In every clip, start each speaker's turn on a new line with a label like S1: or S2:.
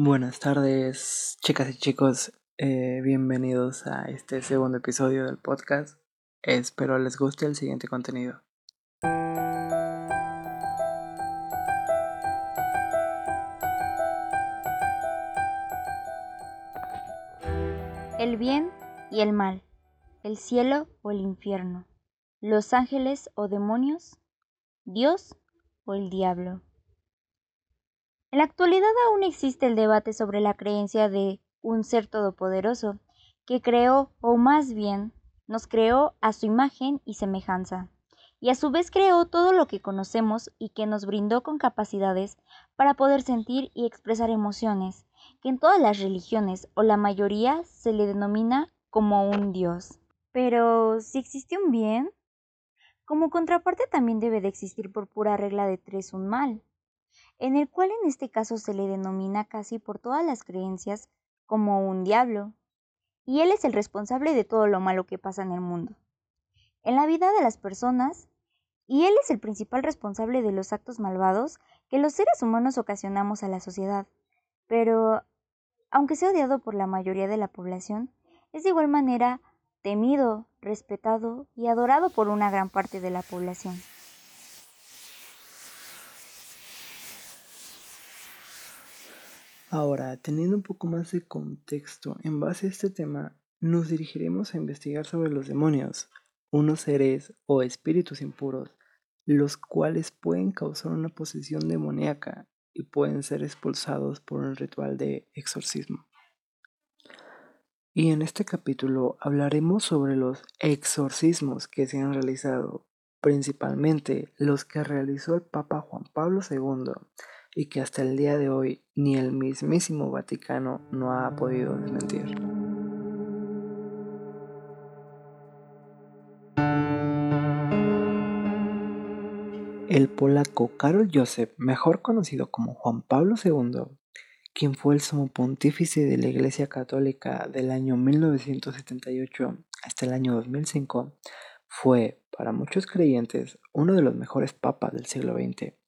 S1: Buenas tardes, chicas y chicos. Eh, bienvenidos a este segundo episodio del podcast. Espero les guste el siguiente contenido.
S2: El bien y el mal, el cielo o el infierno, los ángeles o demonios, Dios o el diablo. En la actualidad aún existe el debate sobre la creencia de un ser todopoderoso que creó, o más bien, nos creó a su imagen y semejanza, y a su vez creó todo lo que conocemos y que nos brindó con capacidades para poder sentir y expresar emociones, que en todas las religiones o la mayoría se le denomina como un Dios. Pero, si existe un bien, como contraparte también debe de existir por pura regla de tres un mal en el cual en este caso se le denomina casi por todas las creencias como un diablo, y él es el responsable de todo lo malo que pasa en el mundo, en la vida de las personas, y él es el principal responsable de los actos malvados que los seres humanos ocasionamos a la sociedad. Pero, aunque sea odiado por la mayoría de la población, es de igual manera temido, respetado y adorado por una gran parte de la población.
S1: Ahora, teniendo un poco más de contexto, en base a este tema, nos dirigiremos a investigar sobre los demonios, unos seres o espíritus impuros, los cuales pueden causar una posesión demoníaca y pueden ser expulsados por un ritual de exorcismo. Y en este capítulo hablaremos sobre los exorcismos que se han realizado, principalmente los que realizó el Papa Juan Pablo II y que hasta el día de hoy ni el mismísimo Vaticano no ha podido desmentir. El polaco Karol Joseph, mejor conocido como Juan Pablo II, quien fue el sumo pontífice de la Iglesia Católica del año 1978 hasta el año 2005, fue, para muchos creyentes, uno de los mejores papas del siglo XX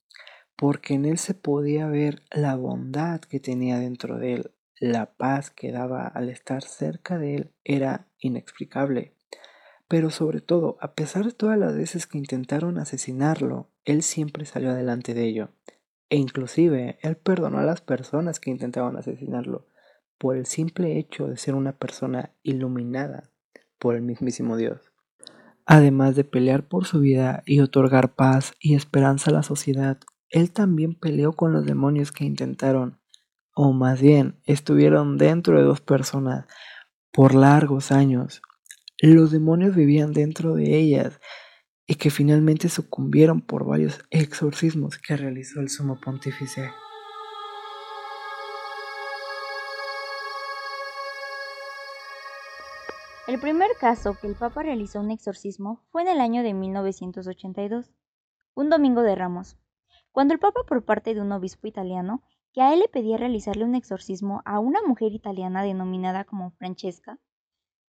S1: porque en él se podía ver la bondad que tenía dentro de él, la paz que daba al estar cerca de él era inexplicable. Pero sobre todo, a pesar de todas las veces que intentaron asesinarlo, él siempre salió adelante de ello. E inclusive, él perdonó a las personas que intentaban asesinarlo, por el simple hecho de ser una persona iluminada por el mismísimo Dios. Además de pelear por su vida y otorgar paz y esperanza a la sociedad, él también peleó con los demonios que intentaron, o más bien, estuvieron dentro de dos personas por largos años. Los demonios vivían dentro de ellas y que finalmente sucumbieron por varios exorcismos que realizó el sumo pontífice.
S2: El primer caso que el Papa realizó un exorcismo fue en el año de 1982, un domingo de Ramos. Cuando el Papa por parte de un obispo italiano, que a él le pedía realizarle un exorcismo a una mujer italiana denominada como Francesca,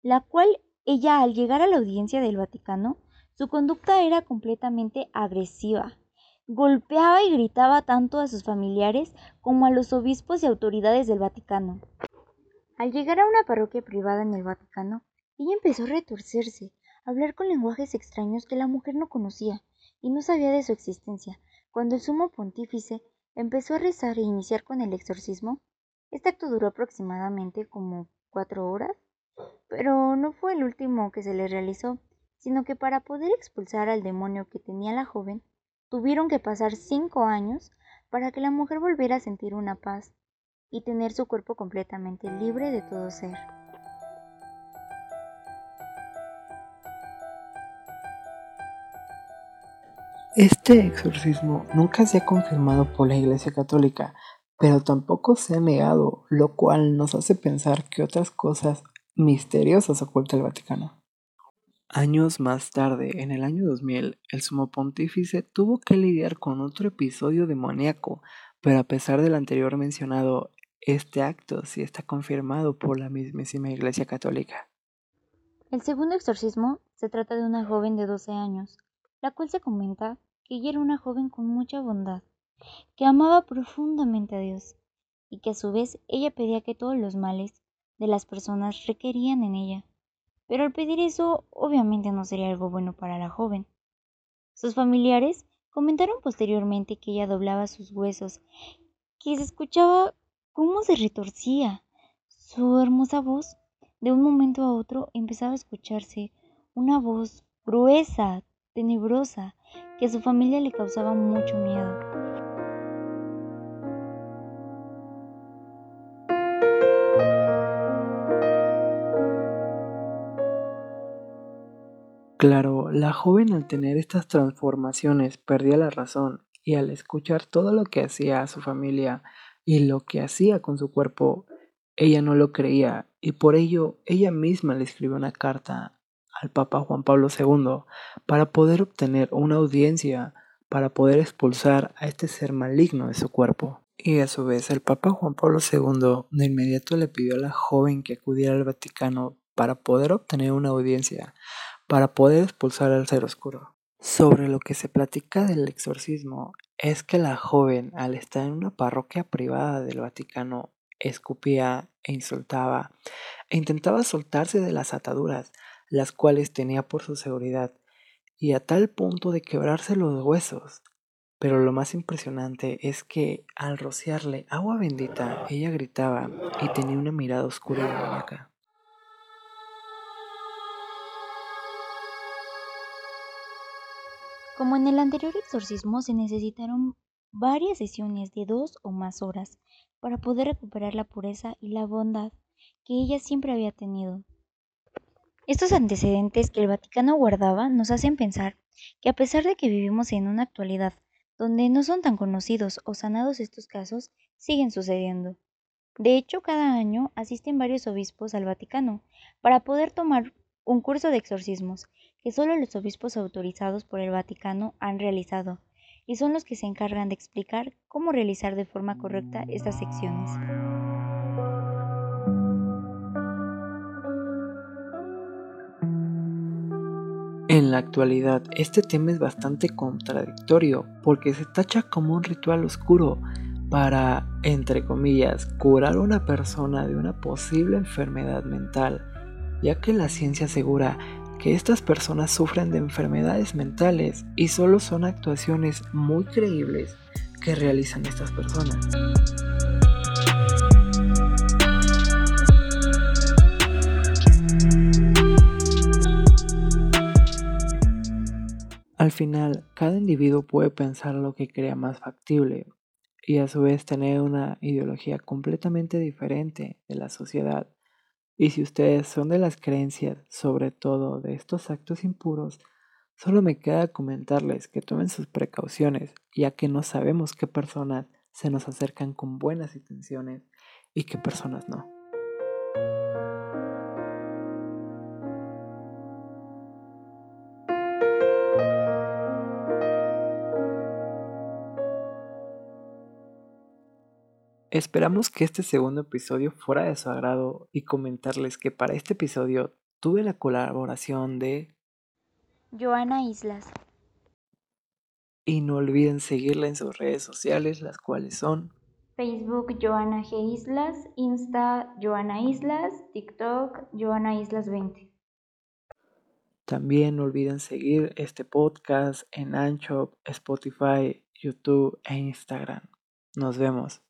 S2: la cual ella al llegar a la audiencia del Vaticano, su conducta era completamente agresiva. Golpeaba y gritaba tanto a sus familiares como a los obispos y autoridades del Vaticano. Al llegar a una parroquia privada en el Vaticano, ella empezó a retorcerse, a hablar con lenguajes extraños que la mujer no conocía y no sabía de su existencia, cuando el sumo pontífice empezó a rezar e iniciar con el exorcismo, este acto duró aproximadamente como cuatro horas, pero no fue el último que se le realizó, sino que para poder expulsar al demonio que tenía la joven, tuvieron que pasar cinco años para que la mujer volviera a sentir una paz y tener su cuerpo completamente libre de todo ser.
S1: Este exorcismo nunca se ha confirmado por la Iglesia Católica, pero tampoco se ha negado, lo cual nos hace pensar que otras cosas misteriosas oculta el Vaticano. Años más tarde, en el año 2000, el sumo pontífice tuvo que lidiar con otro episodio demoníaco, pero a pesar del anterior mencionado, este acto sí está confirmado por la mismísima Iglesia Católica.
S2: El segundo exorcismo se trata de una joven de 12 años, la cual se comenta que ella era una joven con mucha bondad, que amaba profundamente a Dios, y que a su vez ella pedía que todos los males de las personas requerían en ella. Pero al pedir eso, obviamente no sería algo bueno para la joven. Sus familiares comentaron posteriormente que ella doblaba sus huesos, que se escuchaba cómo se retorcía. Su hermosa voz, de un momento a otro, empezaba a escucharse una voz gruesa, tenebrosa, que a su familia le causaba mucho miedo.
S1: Claro, la joven al tener estas transformaciones perdía la razón y al escuchar todo lo que hacía a su familia y lo que hacía con su cuerpo, ella no lo creía y por ello ella misma le escribió una carta al Papa Juan Pablo II para poder obtener una audiencia para poder expulsar a este ser maligno de su cuerpo. Y a su vez el Papa Juan Pablo II de inmediato le pidió a la joven que acudiera al Vaticano para poder obtener una audiencia para poder expulsar al ser oscuro. Sobre lo que se platica del exorcismo es que la joven, al estar en una parroquia privada del Vaticano, escupía e insultaba e intentaba soltarse de las ataduras, las cuales tenía por su seguridad, y a tal punto de quebrarse los huesos. Pero lo más impresionante es que al rociarle agua bendita, ella gritaba y tenía una mirada oscura y demoníaca.
S2: Como en el anterior exorcismo, se necesitaron varias sesiones de dos o más horas para poder recuperar la pureza y la bondad que ella siempre había tenido. Estos antecedentes que el Vaticano guardaba nos hacen pensar que a pesar de que vivimos en una actualidad donde no son tan conocidos o sanados estos casos, siguen sucediendo. De hecho, cada año asisten varios obispos al Vaticano para poder tomar un curso de exorcismos que solo los obispos autorizados por el Vaticano han realizado, y son los que se encargan de explicar cómo realizar de forma correcta estas secciones.
S1: En la actualidad, este tema es bastante contradictorio porque se tacha como un ritual oscuro para, entre comillas, curar a una persona de una posible enfermedad mental, ya que la ciencia asegura que estas personas sufren de enfermedades mentales y solo son actuaciones muy creíbles que realizan estas personas. Al final, cada individuo puede pensar lo que crea más factible y a su vez tener una ideología completamente diferente de la sociedad y si ustedes son de las creencias, sobre todo de estos actos impuros, solo me queda comentarles que tomen sus precauciones, ya que no sabemos qué personas se nos acercan con buenas intenciones y qué personas no. Esperamos que este segundo episodio fuera de su agrado y comentarles que para este episodio tuve la colaboración de
S2: Joana Islas.
S1: Y no olviden seguirla en sus redes sociales, las cuales son
S2: Facebook Joana G. Islas, Insta Joana Islas, TikTok Joana Islas 20.
S1: También no olviden seguir este podcast en Ancho, Spotify, YouTube e Instagram. Nos vemos.